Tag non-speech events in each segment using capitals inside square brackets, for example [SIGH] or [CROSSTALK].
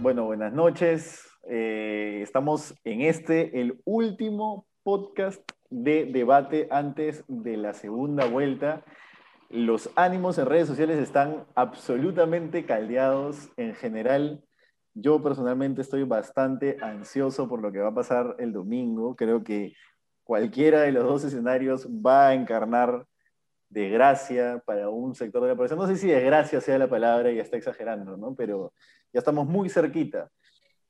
Bueno, buenas noches. Eh, estamos en este, el último podcast de debate antes de la segunda vuelta. Los ánimos en redes sociales están absolutamente caldeados en general. Yo personalmente estoy bastante ansioso por lo que va a pasar el domingo. Creo que cualquiera de los dos escenarios va a encarnar desgracia para un sector de la población. No sé si desgracia sea la palabra y está exagerando, ¿no? Pero ya estamos muy cerquita.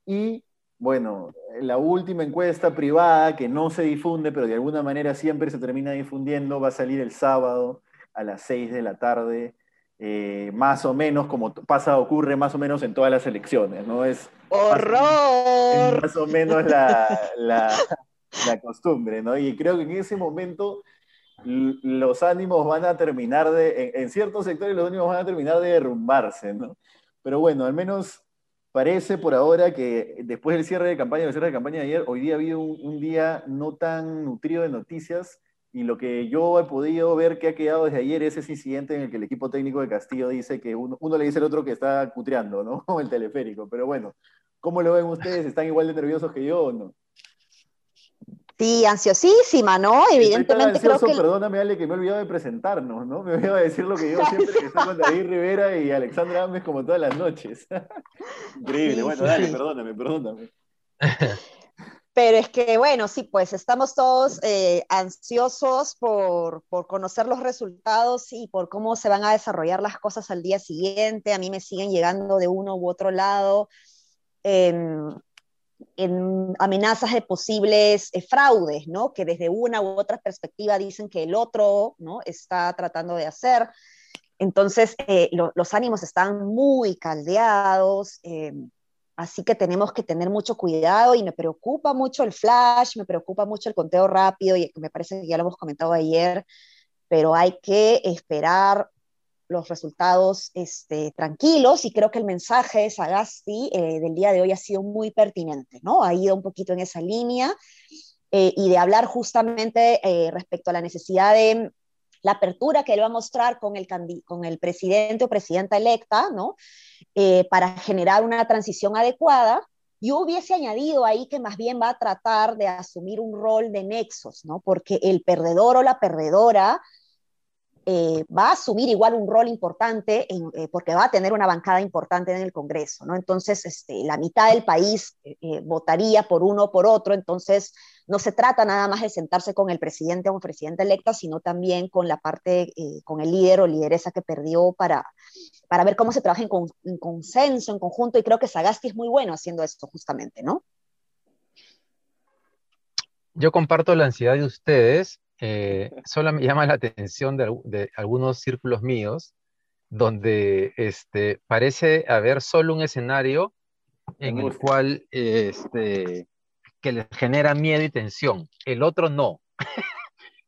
Y bueno, la última encuesta privada que no se difunde, pero de alguna manera siempre se termina difundiendo, va a salir el sábado a las 6 de la tarde, eh, más o menos como pasa, ocurre más o menos en todas las elecciones, ¿no? Es ¡Horror! Más, o menos la, la, la costumbre, ¿no? Y creo que en ese momento los ánimos van a terminar de, en, ciertos sectores los ánimos van a terminar de derrumbarse, ¿no? Pero bueno, al menos parece por ahora que después del cierre de campaña, del cierre de campaña de ayer, hoy día ha habido un, día no tan nutrido de noticias y lo que yo he podido ver que ha quedado desde ayer es ese incidente en el que el equipo técnico de Castillo dice que uno, uno le dice al otro que está cutreando, ¿no? Como [LAUGHS] el teleférico. Pero bueno, ¿cómo lo ven ustedes? ¿Están igual de nerviosos que yo o no? Sí, ansiosísima, ¿no? Evidentemente creo que... Perdóname, Ale, que me he olvidado de presentarnos, ¿no? Me olvidado de decir lo que yo siempre, que estoy con David Rivera y Alexandra Ames como todas las noches. [LAUGHS] Increíble, bueno, dale, perdóname, perdóname. [LAUGHS] Pero es que, bueno, sí, pues estamos todos eh, ansiosos por, por, conocer los resultados y por cómo se van a desarrollar las cosas al día siguiente. A mí me siguen llegando de uno u otro lado. Eh, en amenazas de posibles eh, fraudes, ¿no? Que desde una u otra perspectiva dicen que el otro, ¿no? Está tratando de hacer. Entonces, eh, los ánimos están muy caldeados, eh, así que tenemos que tener mucho cuidado y me preocupa mucho el flash, me preocupa mucho el conteo rápido, y me parece que ya lo hemos comentado ayer, pero hay que esperar los resultados este, tranquilos y creo que el mensaje de Sagasti eh, del día de hoy ha sido muy pertinente, ¿no? Ha ido un poquito en esa línea eh, y de hablar justamente eh, respecto a la necesidad de la apertura que él va a mostrar con el, con el presidente o presidenta electa, ¿no? para generar una transición adecuada. Yo hubiese añadido ahí que más bien va a tratar de asumir un rol de nexos, ¿no? Porque el perdedor o la perdedora eh, va a asumir igual un rol importante eh, porque va a tener una bancada importante en el Congreso, ¿no? Entonces, este, la mitad del país eh, votaría por uno o por otro, entonces no se trata nada más de sentarse con el presidente o presidente electa, sino también con la parte, con el líder o lideresa que perdió para, para ver cómo se trabaja en, en consenso, en conjunto, y creo que Sagasti es muy bueno haciendo esto justamente, ¿no? Yo comparto la ansiedad de ustedes, eh, solo me llama la atención de, algunos círculos míos donde este, parece haber solo un escenario en el cual este, que les genera miedo y tensión. El otro no, [LAUGHS]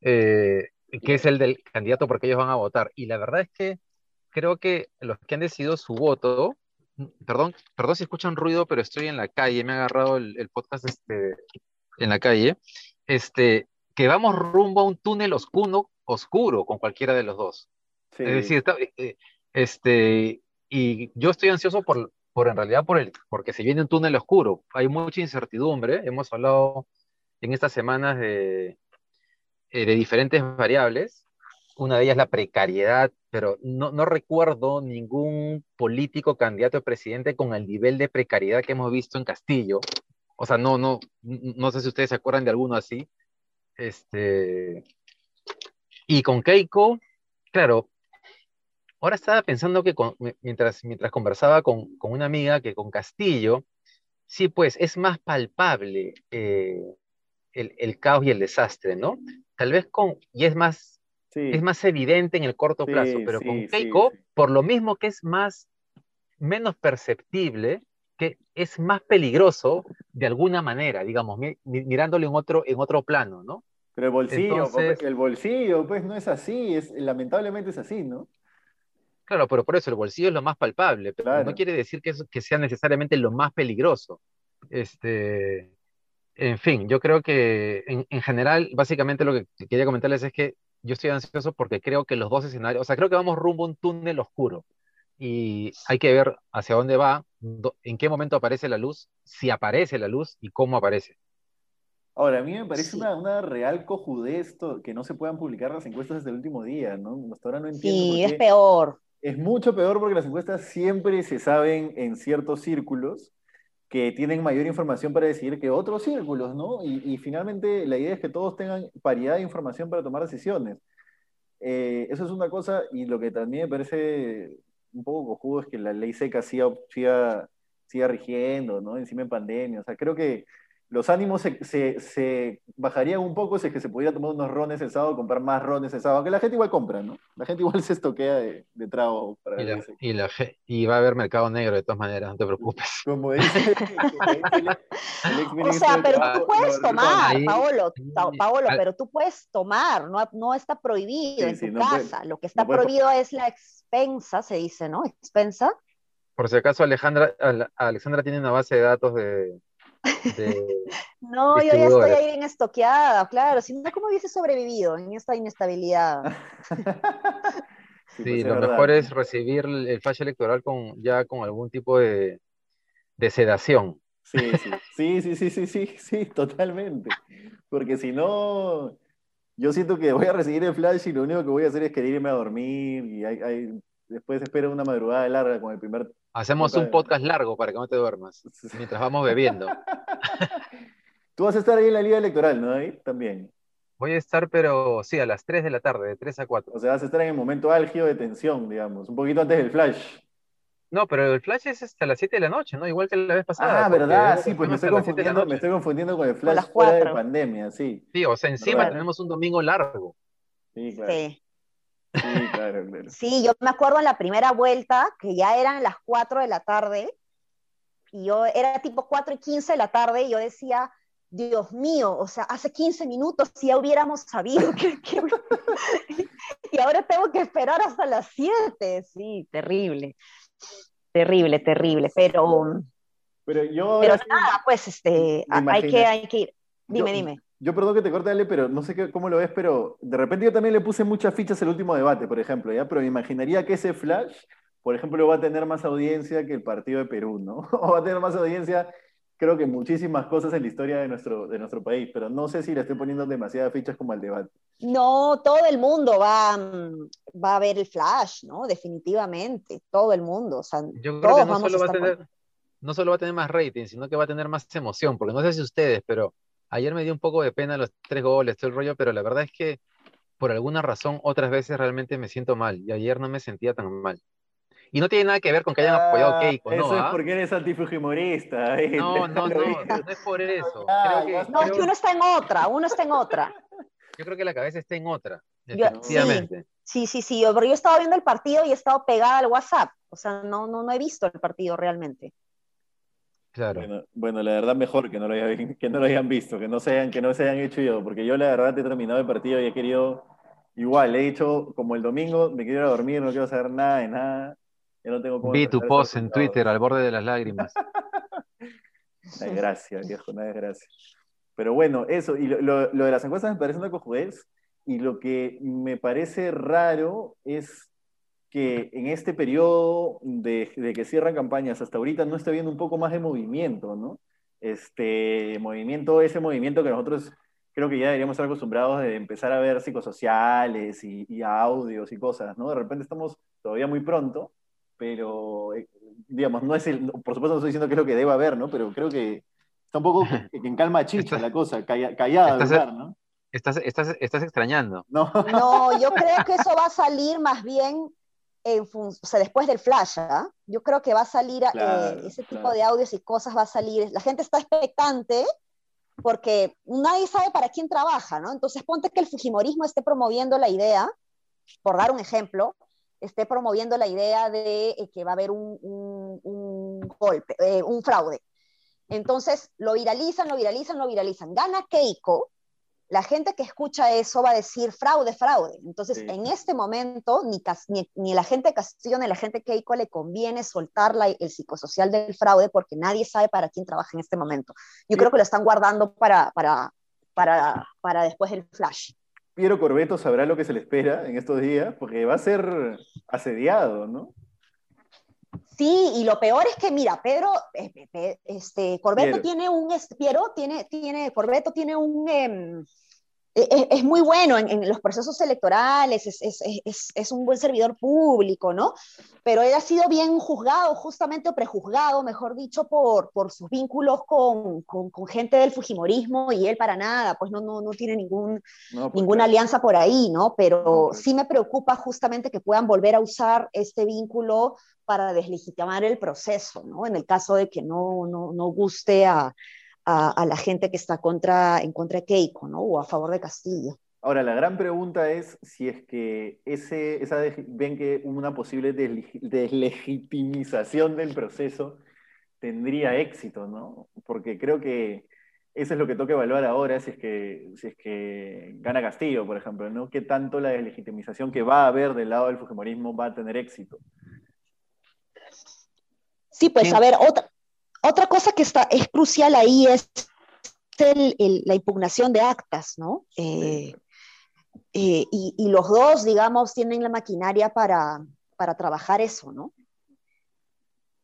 eh, que es el del candidato porque ellos van a votar. Y la verdad es que creo que los que han decidido su voto, perdón, perdón si escuchan ruido, pero estoy en la calle, me ha agarrado el, el podcast este, en la calle, este, que vamos rumbo a un túnel oscuro, oscuro con cualquiera de los dos. Es decir, eh, eh, este, y yo estoy ansioso por, por en realidad por el, porque se viene un túnel oscuro. Hay mucha incertidumbre. Hemos hablado en estas semanas de, eh, de diferentes variables. Una de ellas la precariedad, pero no, no, recuerdo ningún político candidato a presidente con el nivel de precariedad que hemos visto en Castillo. O sea, no, no, no sé si ustedes se acuerdan de alguno así. Este, y con Keiko, claro, ahora estaba pensando que mientras, mientras conversaba con, una amiga que con Castillo, sí, pues es más palpable eh, el, caos y el desastre, ¿no? Tal vez con, y es más, es más evidente en el corto plazo, pero con Keiko, por lo mismo que es más, menos perceptible, que es más peligroso de alguna manera, digamos, mirándolo en otro, en otro plano, ¿no? Pero el bolsillo, pues, el bolsillo, pues no es así, es, lamentablemente es así, ¿no? Claro, pero por eso el bolsillo es lo más palpable, pero no quiere decir que, que sea necesariamente lo más peligroso. Este, en fin, yo creo que en, en general, básicamente lo que quería comentarles es que yo estoy ansioso porque creo que los dos escenarios, o sea, creo que vamos rumbo a un túnel oscuro y hay que ver hacia dónde va, en qué momento aparece la luz, si aparece la luz y cómo aparece. Ahora, a mí me parece una, una, real cojudez que no se puedan publicar las encuestas desde el último día, ¿no? Hasta ahora no entiendo. Sí, es peor. Es mucho peor porque las encuestas siempre se saben en ciertos círculos que tienen mayor información para decidir que otros círculos, ¿no? Y, finalmente la idea es que todos tengan paridad de información para tomar decisiones. Eh, eso es una cosa, y lo que también me parece un poco cojudo es que la ley seca siga, siga, siga rigiendo, ¿no? Encima en pandemia. O sea, creo que los ánimos se, se, se, bajarían un poco si es que se pudiera tomar unos rones el sábado, comprar más rones el sábado, que la gente igual compra, ¿no? La gente igual se estoquea de, de trago. Para y, la, y, la, y, va a haber mercado negro de todas maneras, no te preocupes. Como dice, como dice el, el o sea, pero tú puedes tomar, Paolo, Paolo, pero tú puedes tomar, no, no está prohibido sí, en sí, tu no casa. Puede, Lo que está no prohibido puede... es la expensa, se dice, ¿no? Expensa. Por si acaso, Alejandra, Alexandra tiene una base de datos de, de no, yo ya estoy ahí bien estoqueada, claro. Si no, ¿cómo hubiese sobrevivido en esta inestabilidad? [LAUGHS] sí, sí pues lo verdad. mejor es recibir el flash electoral con, ya con algún tipo de, de sedación. Sí, sí, sí, sí, sí, sí, sí, sí, totalmente. Porque si no, yo siento que voy a recibir el flash y lo único que voy a hacer es querer irme a dormir y hay, hay, después espero una madrugada larga con el primer Hacemos un podcast largo para que no te duermas, [LAUGHS] mientras vamos bebiendo. [LAUGHS] Tú vas a estar ahí en la liga electoral, ¿no? Ahí también. Voy a estar, pero sí, a las 3 de la tarde, de 3 a 4. O sea, vas a estar en el momento álgido de tensión, digamos, un poquito antes del flash. No, pero el flash es hasta las 7 de la noche, ¿no? Igual que la vez pasada. Ah, verdad, sí, pues me estoy, confundiendo, me estoy confundiendo con el flash con fuera de pandemia, sí. Sí, o sea, encima ¿verdad? tenemos un domingo largo. Sí, claro. Sí. Sí, claro, claro. Sí, yo me acuerdo en la primera vuelta, que ya eran las 4 de la tarde, y yo era tipo 4 y 15 de la tarde, y yo decía, Dios mío, o sea, hace 15 minutos si ya hubiéramos sabido que, que... [LAUGHS] y ahora tengo que esperar hasta las 7, sí, terrible, terrible, terrible, pero... Pero yo... Pero nada, pues, este, hay que, hay que ir. Dime, yo, dime. Yo perdón que te corte, Ale, pero no sé qué, cómo lo ves, pero de repente yo también le puse muchas fichas el último debate, por ejemplo, ¿ya? Pero me imaginaría que ese flash, por ejemplo, va a tener más audiencia que el partido de Perú, ¿no? [LAUGHS] O va a tener más audiencia, creo que muchísimas cosas en la historia de nuestro, de nuestro país, pero no sé si le estoy poniendo demasiadas fichas como al debate. No, todo el mundo va, va a ver el flash, ¿no? Definitivamente, todo el mundo. O sea, yo creo que no solo, va a tener, no solo va a tener más rating, sino que va a tener más emoción, porque no sé si ustedes, pero ayer me dio un poco de pena los tres goles, todo el rollo, pero la verdad es que por alguna razón otras veces realmente me siento mal y ayer no me sentía tan mal. Y no tiene nada que ver con que hayan Ah, apoyado a Keiko, ¿no? Eso es ¿ah? porque eres antifujimorista. ¿eh? [LAUGHS] No, no, no, no es por eso. Creo que, No, es creo- que uno está en otra, uno está en otra. yo creo que la cabeza está en otra, Yo- definitivamente. Sí, sí, sí, yo, porque yo he estado viendo el partido y he estado pegada al WhatsApp. O sea, no, no, no he visto el partido realmente. Claro. Bueno, bueno, la verdad mejor que no, lo hayan, [LAUGHS] que no lo hayan visto, que no, se hayan, que no se hayan hecho yo, porque yo la verdad he terminado el partido y he querido, igual, he dicho como el domingo, me quiero ir a dormir, no quiero saber nada de nada, no tengo Vi tu post en. Twitter al borde de las lágrimas. [LAUGHS] Una desgracia, viejo, una desgracia. Pero bueno, eso, y lo, lo- lo de las encuestas me parece una cojudez, y lo que me parece raro es que en este periodo de, de que cierran campañas hasta ahorita no está viendo un poco más de movimiento, ¿no? Este movimiento, ese movimiento que nosotros creo que ya deberíamos estar acostumbrados de empezar a ver psicosociales y, y audios y cosas, ¿no? De repente estamos todavía muy pronto, pero eh, digamos, no es el, por supuesto no estoy diciendo que es lo que deba haber, ¿no? Pero creo que está un poco en calma chicha la cosa, calla- callada lugar, ¿no? Estás, estás, estás extrañando. No, No, yo creo que eso va a salir más bien en o sea, después del flash, ¿ah? Yo creo que va a salir eh, ese tipo claro. de audios y cosas va a salir. La gente está expectante porque nadie sabe para quién trabaja, ¿no? Entonces ponte que el Fujimorismo esté promoviendo la idea, por dar un ejemplo, esté promoviendo la idea de eh, que va a haber un, un- un golpe, eh, un fraude. Entonces lo viralizan, lo viralizan, lo viralizan. Gana Keiko la gente que escucha eso va a decir fraude, fraude. Entonces, en este momento, ni, ni, la gente Castillo ni la gente Keiko le conviene soltar el psicosocial del fraude porque nadie sabe para quién trabaja en este momento. Yo creo que lo están guardando para, para, para, para después del flash. Piero Corbeto sabrá lo que se le espera en estos días, porque va a ser asediado, ¿no? Sí, y lo peor es que, mira, Pedro, eh, este, Corbeto tiene un, Piero tiene, tiene, Corbeto tiene un, em, e, e, es, muy bueno en, los procesos electorales, es, un buen servidor público, ¿no? Pero él ha sido bien juzgado, justamente o prejuzgado, mejor dicho, por, por sus vínculos con, gente del Fujimorismo y él para nada, pues no, no, no tiene ningún, pues ninguna alianza por ahí, ¿no? Pero pues sí me preocupa justamente que puedan volver a usar este vínculo para deslegitimar el proceso, ¿no? En el caso de que no, no, no guste a a, la gente que está contra, en contra de Keiko, ¿no? O a favor de Castillo. Ahora, la gran pregunta es si es que ese, esa ven que una posible deslegitimización del proceso tendría éxito, ¿no? Porque creo que eso es lo que toca evaluar ahora, si es que, si es que gana Castillo, por ejemplo, ¿no? ¿Qué tanto la deslegitimización que va a haber del lado del Fujimorismo va a tener éxito? Sí, pues a ver, otra, otra cosa que está, es crucial ahí es la impugnación de actas, ¿no? Eh, eh, y, los dos, digamos, tienen la maquinaria para, trabajar eso, ¿no?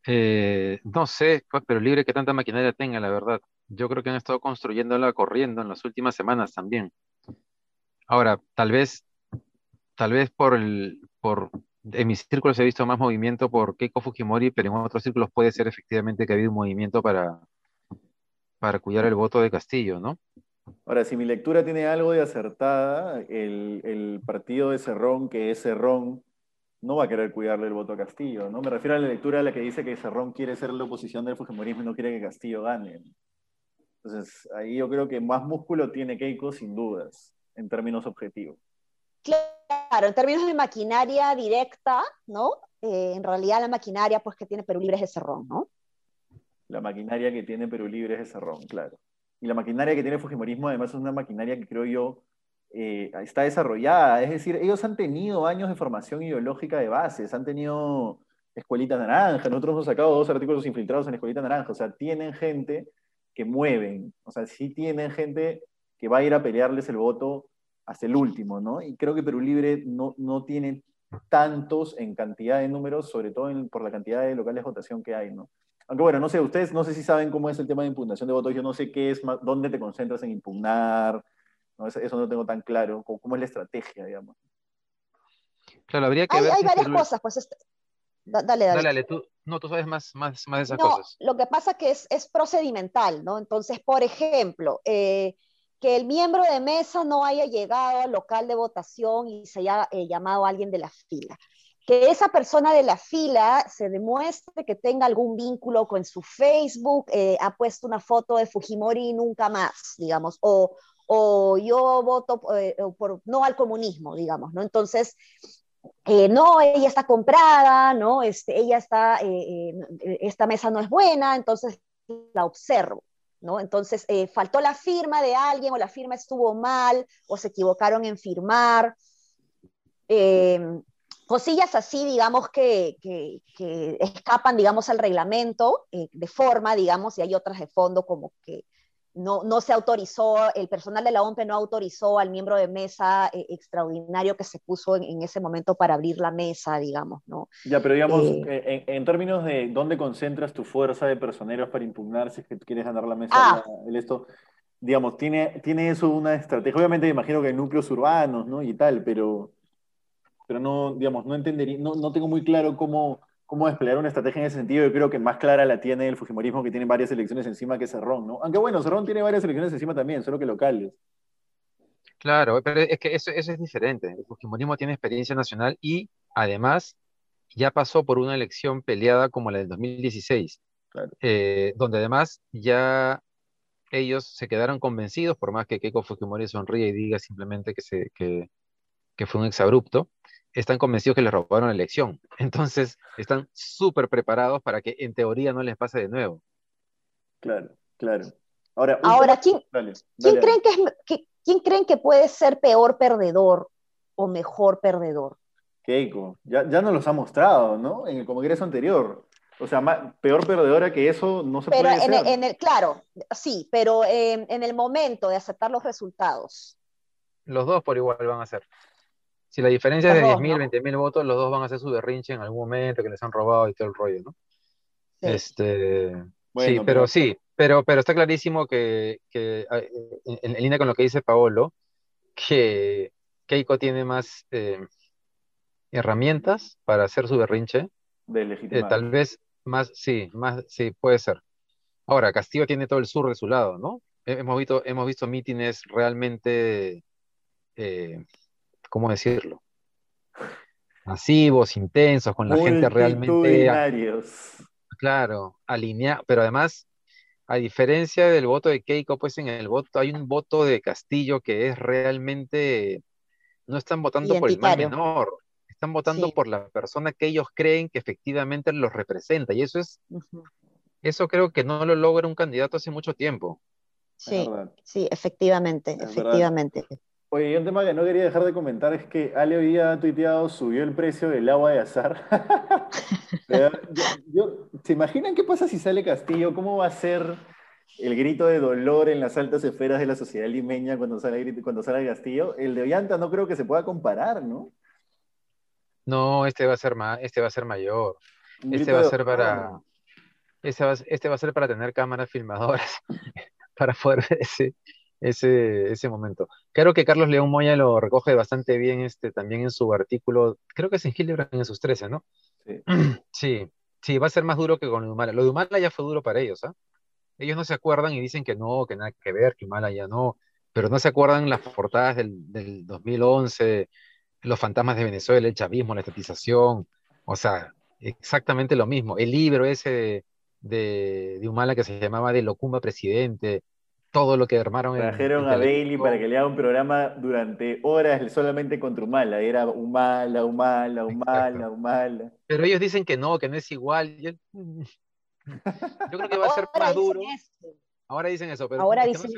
Eh, no sé, pues, pero libre que tanta maquinaria tenga, la verdad. Yo creo que han estado construyéndola corriendo en las últimas semanas también. Ahora, tal vez, tal vez por el, por en mis círculos he visto más movimiento por Keiko Fujimori, pero en otros círculos puede ser efectivamente que ha habido un movimiento para, para cuidar el voto de Castillo, ¿no? Ahora, si mi lectura tiene algo de acertada, el, partido de Cerrón, que es Cerrón, no va a querer cuidarle el voto a Castillo, ¿no? Me refiero a la lectura a la que dice que Cerrón quiere ser la oposición del Fujimorismo y no quiere que Castillo gane. Entonces, ahí yo creo que más músculo tiene Keiko, sin dudas, en términos objetivos. Claro, en términos de maquinaria directa, ¿no? Eh, en realidad la maquinaria pues que tiene Perú Libre es Cerrón, ¿no? La maquinaria que tiene Perú Libre es Cerrón, claro. Y la maquinaria que tiene Fujimorismo además es una maquinaria que creo yo eh, está desarrollada. Es decir, ellos han tenido años de formación ideológica de bases, han tenido escuelitas naranja, nosotros hemos sacado dos artículos infiltrados en escuelita naranja, o sea, tienen gente que mueven, o sea, sí tienen gente que va a ir a pelearles el voto hasta el último, ¿no? Y creo que Perú Libre no, no tiene tantos en cantidad de números, sobre todo por la cantidad de locales de votación que hay, ¿no? Aunque bueno, no sé, ustedes no sé si saben cómo es el tema de impugnación de votos, yo no sé qué es, dónde te concentras en impugnar, ¿no? Eso, no tengo tan claro, cómo, es la estrategia, digamos. Claro, habría que hay, ver Hay varias cosas, pues... Este... Dale, dale. Dale, tú, no, tú sabes más, más, más de esas cosas. Lo que pasa que es, es procedimental, ¿no? Entonces, por ejemplo, eh, que el miembro de mesa no haya llegado al local de votación y se haya eh, llamado a alguien de la fila. Que esa persona de la fila se demuestre que tenga algún vínculo con su Facebook, eh, ha puesto una foto de Fujimori y nunca más, digamos, o, o yo voto eh, por, no al comunismo, digamos, ¿no? Entonces, no, ella está comprada, ¿no? Este, ella está, esta mesa no es buena, entonces la observo. Entonces, eh, faltó la firma de alguien o la firma estuvo mal o se equivocaron en firmar. Eh, cosillas así, digamos, que, escapan, digamos, al reglamento eh, de forma, digamos, y hay otras de fondo como que no, no se autorizó, el personal de la OMP no autorizó al miembro de mesa eh, extraordinario que se puso en, ese momento para abrir la mesa, digamos, ¿no? Ya, pero digamos, eh, eh, en, términos de dónde concentras tu fuerza de personeros para impugnar si es que quieres ganar la mesa, ah. el esto, digamos, ¿tiene, ¿tiene eso una estrategia? Obviamente imagino que en núcleos urbanos, ¿no? Y tal, pero, pero no, digamos, no entendería, no, no tengo muy claro cómo cómo desplegar una estrategia en ese sentido. Yo creo que más clara la tiene el Fujimorismo, que tiene varias elecciones encima que Cerrón, ¿no? Aunque bueno, Cerrón tiene varias elecciones encima también, solo que locales. Claro, pero es que eso, es diferente. El Fujimorismo tiene experiencia nacional y además ya pasó por una elección peleada como la del 2016, eh, donde además ya ellos se quedaron convencidos, por más que Keiko Fujimori sonríe y diga simplemente que, se, que, que fue un exabrupto, están convencidos que les robaron la elección. [LAUGHS] Entonces, están súper preparados para que en teoría no les pase de nuevo. Claro, claro. Ahora, Ahora, ¿quién, dale, ¿quién, dale, creen que es, que- ¿quién creen que puede ser peor perdedor o mejor perdedor? Keiko, ya, ya nos los ha mostrado, ¿no? En el congreso anterior. O sea, peor perdedora que eso no se Pero puede en ser. el, en el- claro, sí, pero eh, en el momento de aceptar los resultados. Los dos por igual van a ser. Si la diferencia es de dos, 10.000, ¿no? 20.000 votos, los dos van a hacer su berrinche en algún momento que les han robado y todo el rollo, ¿no? Sí. Este, Bueno, sí, pero- pero sí, pero, pero está clarísimo que, que, eh, en, en línea con lo que dice Paolo, que Keiko tiene más eh, herramientas para hacer su berrinche, de eh, legitimar. tal vez más, sí, más, sí, puede ser. Ahora, Castillo tiene todo el sur de su lado, ¿no? He- Hemos visto, hemos visto mítines realmente, eh, ¿cómo decirlo? Masivos, intensos, con la gente realmente. Claro, alineado, pero además, a diferencia del voto de Keiko, pues en el voto hay un voto de Castillo que es realmente, no están votando por el mal menor, están votando Sí. por la persona que ellos creen que efectivamente los representa, y eso es, eso creo que no lo logra un candidato hace mucho tiempo. Sí, sí, efectivamente, verdad. Oye, un tema que no quería dejar de comentar es que Ale hoy día ha tuiteado, subió el precio del agua de azar. [LAUGHS] Pero yo- yo- ¿se imaginan qué pasa si sale Castillo? ¿Cómo va a ser el grito de dolor en las altas esferas de la sociedad limeña cuando sale, cuando sale Castillo? El de Ollanta no creo que se pueda comparar, ¿no? No, este va a ser más, este va a ser mayor, este grito va a ser para, este va, a- este va a ser para tener cámaras filmadoras [LAUGHS] para poder [LAUGHS] ver ese, ese, ese momento. Creo que Carlos León Moya lo recoge bastante bien este, también en su artículo, creo que es en Hildebrand en sus 13, ¿no? Sí. [CLEARS THROAT] Sí, sí, va a ser más duro que con Humala. Lo de Humala ya fue duro para ellos, ¿ah? Ellos no se acuerdan y dicen que no, que nada que ver, que Humala ya no, pero no se acuerdan las portadas del, del 2011, los fantasmas de Venezuela, el chavismo, la estatización, o sea, exactamente lo mismo. El libro ese de, de, de Humala que se llamaba De Locumba Presidente, todo lo que armaron en, Trajeron en a Bailey para que le haga un programa durante horas solamente contra Humala. Era Humala, Humala, Humala, Exacto. Humala. Pero ellos dicen que no, que no es igual. Yo, [LAUGHS] yo creo que va a ser más duro. Ahora dicen eso, pero Ahora no dicen-.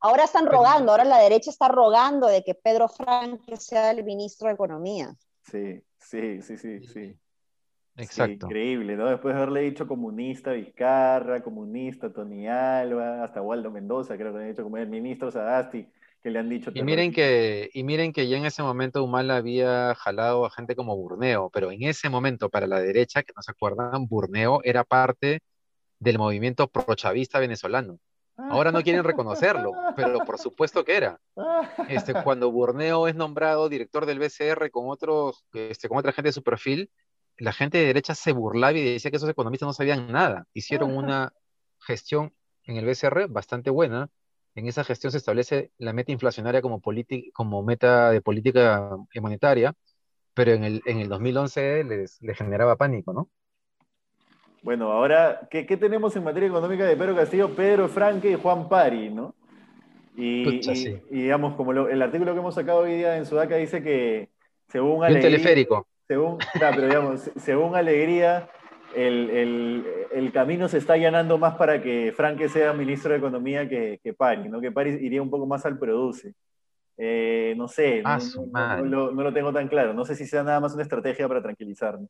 Ahora están Pero- rogando, ahora la derecha está rogando de que Pedro Franque sea el ministro de Economía. Sí, sí, sí, sí, sí. Sí, Exacto. increíble, ¿no? Después de haberle dicho comunista a Vizcarra, comunista a Tony Alba, hasta Waldo Mendoza, creo que le han dicho como el ministro Sagasti, que le han dicho. Y miren que, y miren que ya en ese momento Humala había jalado a gente como Burneo, pero en ese momento para la derecha, que no se acuerdan, Burneo era parte del movimiento prochavista venezolano. Ahora no quieren reconocerlo, pero por supuesto que era. Este, [LAUGHS] cuando Burneo es nombrado director del BCR con otros, este, con otra gente de su perfil, la gente de derecha se burlaba y decía que esos economistas no sabían nada. Hicieron una gestión en el BCR bastante buena. En esa gestión se establece la meta inflacionaria como, como meta de política monetaria, pero en el, en el 2011 les, les generaba pánico, ¿no? Bueno, ahora, ¿qué, qué tenemos en materia económica de Pedro Castillo? Pedro Franque y Juan Pari, ¿no? Y, Pucha, y- sí. y digamos, como lo- el artículo que hemos sacado hoy día en Sudaca dice que según Y un Alegría, teleférico. Según, pero digamos, se- según Alegría, el, el- el camino se está allanando más para que Franque sea ministro de Economía que, que Pari, ¿no? Que Pari iría un poco más al produce. Eh, no sé, no, Ah, no- lo, no lo tengo tan claro. No sé si sea nada más una estrategia para tranquilizarme.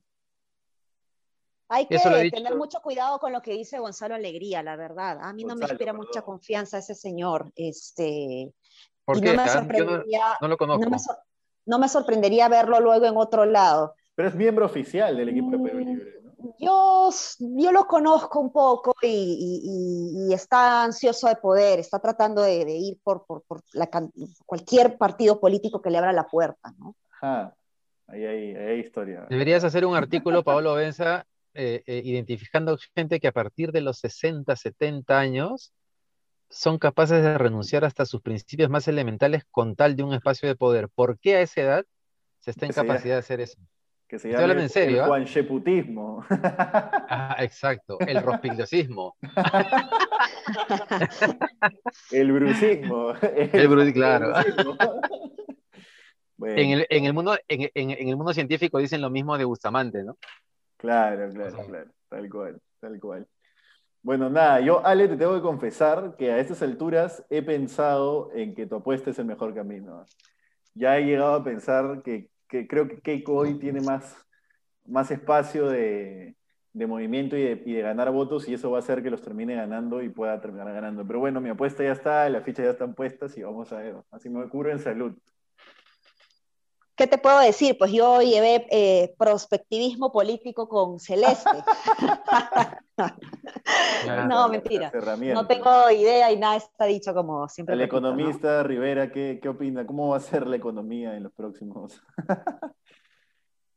Hay que dicho. tener mucho cuidado con lo que dice Gonzalo Alegría, la verdad. A mí no me inspira perdón. mucha confianza ese señor. Este, ¿Por y qué? no me ah? Yo no, sorprendería, no lo conozco. no me sor- no me sorprendería verlo luego en otro lado. Pero es miembro oficial del equipo de Perú Mm, Libre, ¿no? Yo, yo lo conozco un poco y, y- y- y está ansioso de poder, está tratando de, de ir por, por- por la cualquier partido político que le abra la puerta, ¿no? Ajá. Ahí hay, ahí hay historia. Deberías hacer un artículo, Pablo Benza, eh, eh, identificando gente que a partir de los 60, 70 años son capaces de renunciar hasta sus principios más elementales con tal de un espacio de poder. ¿Por qué a esa edad se está en capacidad de hacer eso? Que se llama hablando el, en serio, el ¿ah? Juancheputismo. Ah, exacto, el rospiglosismo. [LAUGHS] el brucismo. [LAUGHS] El bru- claro. brucismo. Bueno, [LAUGHS] En el, en el mundo, en, en- en el mundo científico dicen lo mismo de Bustamante, ¿no? Claro, claro, O sea, claro. Tal cual, tal cual. Bueno, nada, yo, Ale, te tengo que confesar que a estas alturas he pensado en que tu apuesta es el mejor camino. Ya he llegado a pensar que, que creo que Keiko hoy tiene más, más espacio de, de movimiento y de, y de, ganar votos y eso va a hacer que los termine ganando y pueda terminar ganando. Pero bueno, mi apuesta ya está, las fichas ya están puestas y vamos a ver. Así me curo en salud. ¿Qué te puedo decir? Pues yo llevé eh, prospectivismo político con Celeste. [LAUGHS] no, mentira. No tengo idea y nada está dicho como siempre. El economista Rivera, ¿qué, ¿qué, opina? ¿Cómo va a ser la economía en los próximos? [LAUGHS]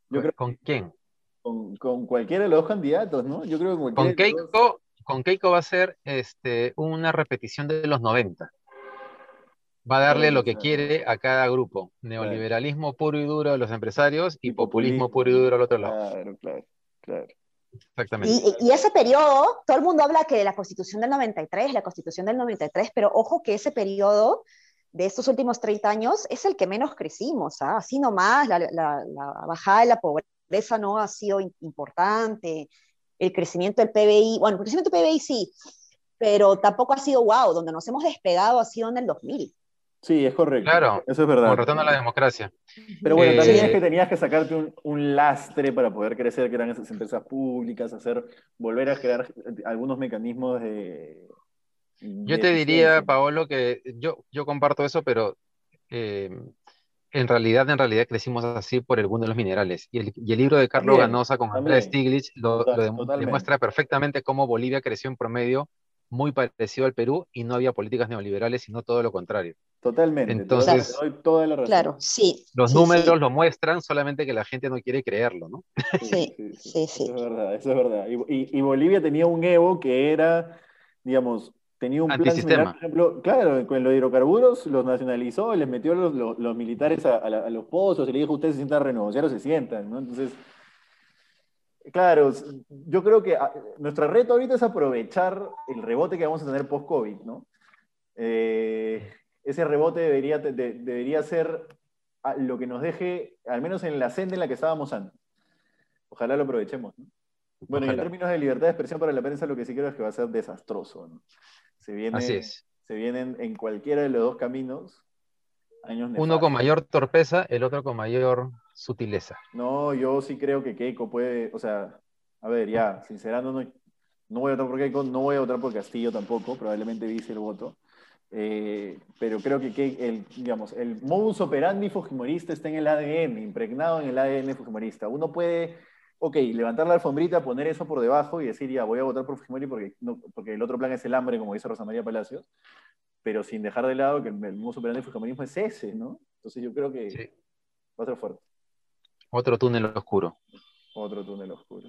yo creo, ¿Con quién? Con, con, cualquiera de los dos candidatos, ¿no? Yo creo que con Keiko, con Keiko va a ser este, una repetición de los 90 va a darle lo que quiere a cada grupo. Neoliberalismo puro y duro a los empresarios y, populismo, puro y duro al otro lado. Claro, claro, claro. Exactamente. Y, ese periodo, todo el mundo habla que la constitución del 93, la constitución del 93, pero ojo que ese periodo de estos últimos 30 años es el que menos crecimos, ¿ah? así nomás, la, la, bajada de la pobreza no ha sido importante, el crecimiento del PBI, bueno, el crecimiento del PBI sí, pero tampoco ha sido wow, donde nos hemos despegado ha sido en el 2000. Sí, es correcto. Claro, eso es verdad. A la democracia. Pero bueno, también es que tenías que sacarte un, un, lastre para poder crecer, que eran esas empresas públicas, hacer, volver a crear algunos mecanismos de... Yo te diría, Paolo, que yo, yo comparto eso, pero eh, en realidad, en realidad crecimos así por el boom de los minerales. Y el, y el libro de Carlos Ganosa con Andrés Stiglitz lo, lo demuestra perfectamente cómo Bolivia creció en promedio muy parecido al Perú y no había políticas neoliberales, sino todo lo contrario. Totalmente. Entonces, toda la razón. Claro, sí. Los números lo muestran, solamente que la gente no quiere creerlo, ¿no? Sí, sí, sí. Eso es verdad, eso es verdad. Y, y, Bolivia tenía un Evo que era, digamos, tenía un plan similar, por ejemplo, claro, con los hidrocarburos los nacionalizó, les metió los, los, militares a, a, los pozos y le dijo, ustedes se sientan a renegociar o se sientan, ¿no? Entonces Claro, yo creo que ah, nuestro reto ahorita es aprovechar el rebote que vamos a tener post-COVID, ¿no? Eh, ese rebote debería, debería ser ah, lo que nos deje, al menos en la senda en la que estábamos antes. Ojalá lo aprovechemos, ¿no? Bueno, y en términos de libertad de expresión para la prensa, lo que sí creo es que va a ser desastroso, ¿no? Se viene, Así es. Se vienen en cualquiera de los dos caminos años Uno con mayor torpeza, el otro con mayor sutileza. No, yo sí creo que Keiko puede, o sea, a ver, ya, sincerando, no, no voy a votar por Keiko, no voy a votar por Castillo tampoco, probablemente vice el voto. Eh, pero creo que, el, digamos, el modus operandi fujimorista está en el ADN, impregnado en el ADN fujimorista. Uno puede, ok, levantar la alfombrita, poner eso por debajo y decir, ya, voy a votar por Fujimori porque, no, porque el otro plan es el hambre, como dice Rosa María Palacios, pero sin dejar de lado que el, modus operandi fujimorismo es ese, ¿no? Entonces yo creo que va a ser fuerte. Otro túnel oscuro. Otro túnel oscuro.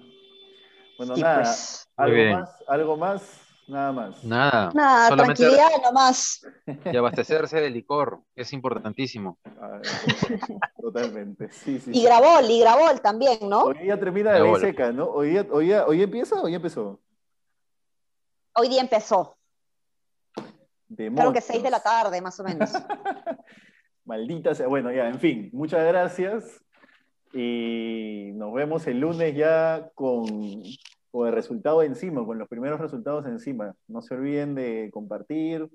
Bueno, nada, pues. ¿algo más? ¿Algo más? Nada más. Nada. Nada, tranquilidad nomás. Y abastecerse de licor, es importantísimo. [LAUGHS] totalmente, sí, sí. Y Grabol, y Grabol también, ¿no? Hoy día termina de ley seca, ¿no? Hoy día, hoy, día, ¿Hoy empieza o hoy empezó? Hoy día empezó. Creo que 6 de la tarde, más o menos. [LAUGHS] Maldita sea. Bueno, ya, en fin, muchas gracias. Y nos vemos el lunes ya con, con, el resultado encima, con los primeros resultados encima. No se olviden de compartir,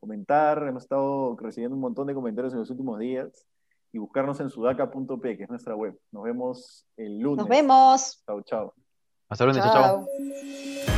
comentar. Hemos estado recibiendo un montón de comentarios en los últimos días. Y buscarnos en sudaca.p, que es nuestra web. Nos vemos el lunes. Nos vemos. Chao, chao. Hasta lunes, chao. chao.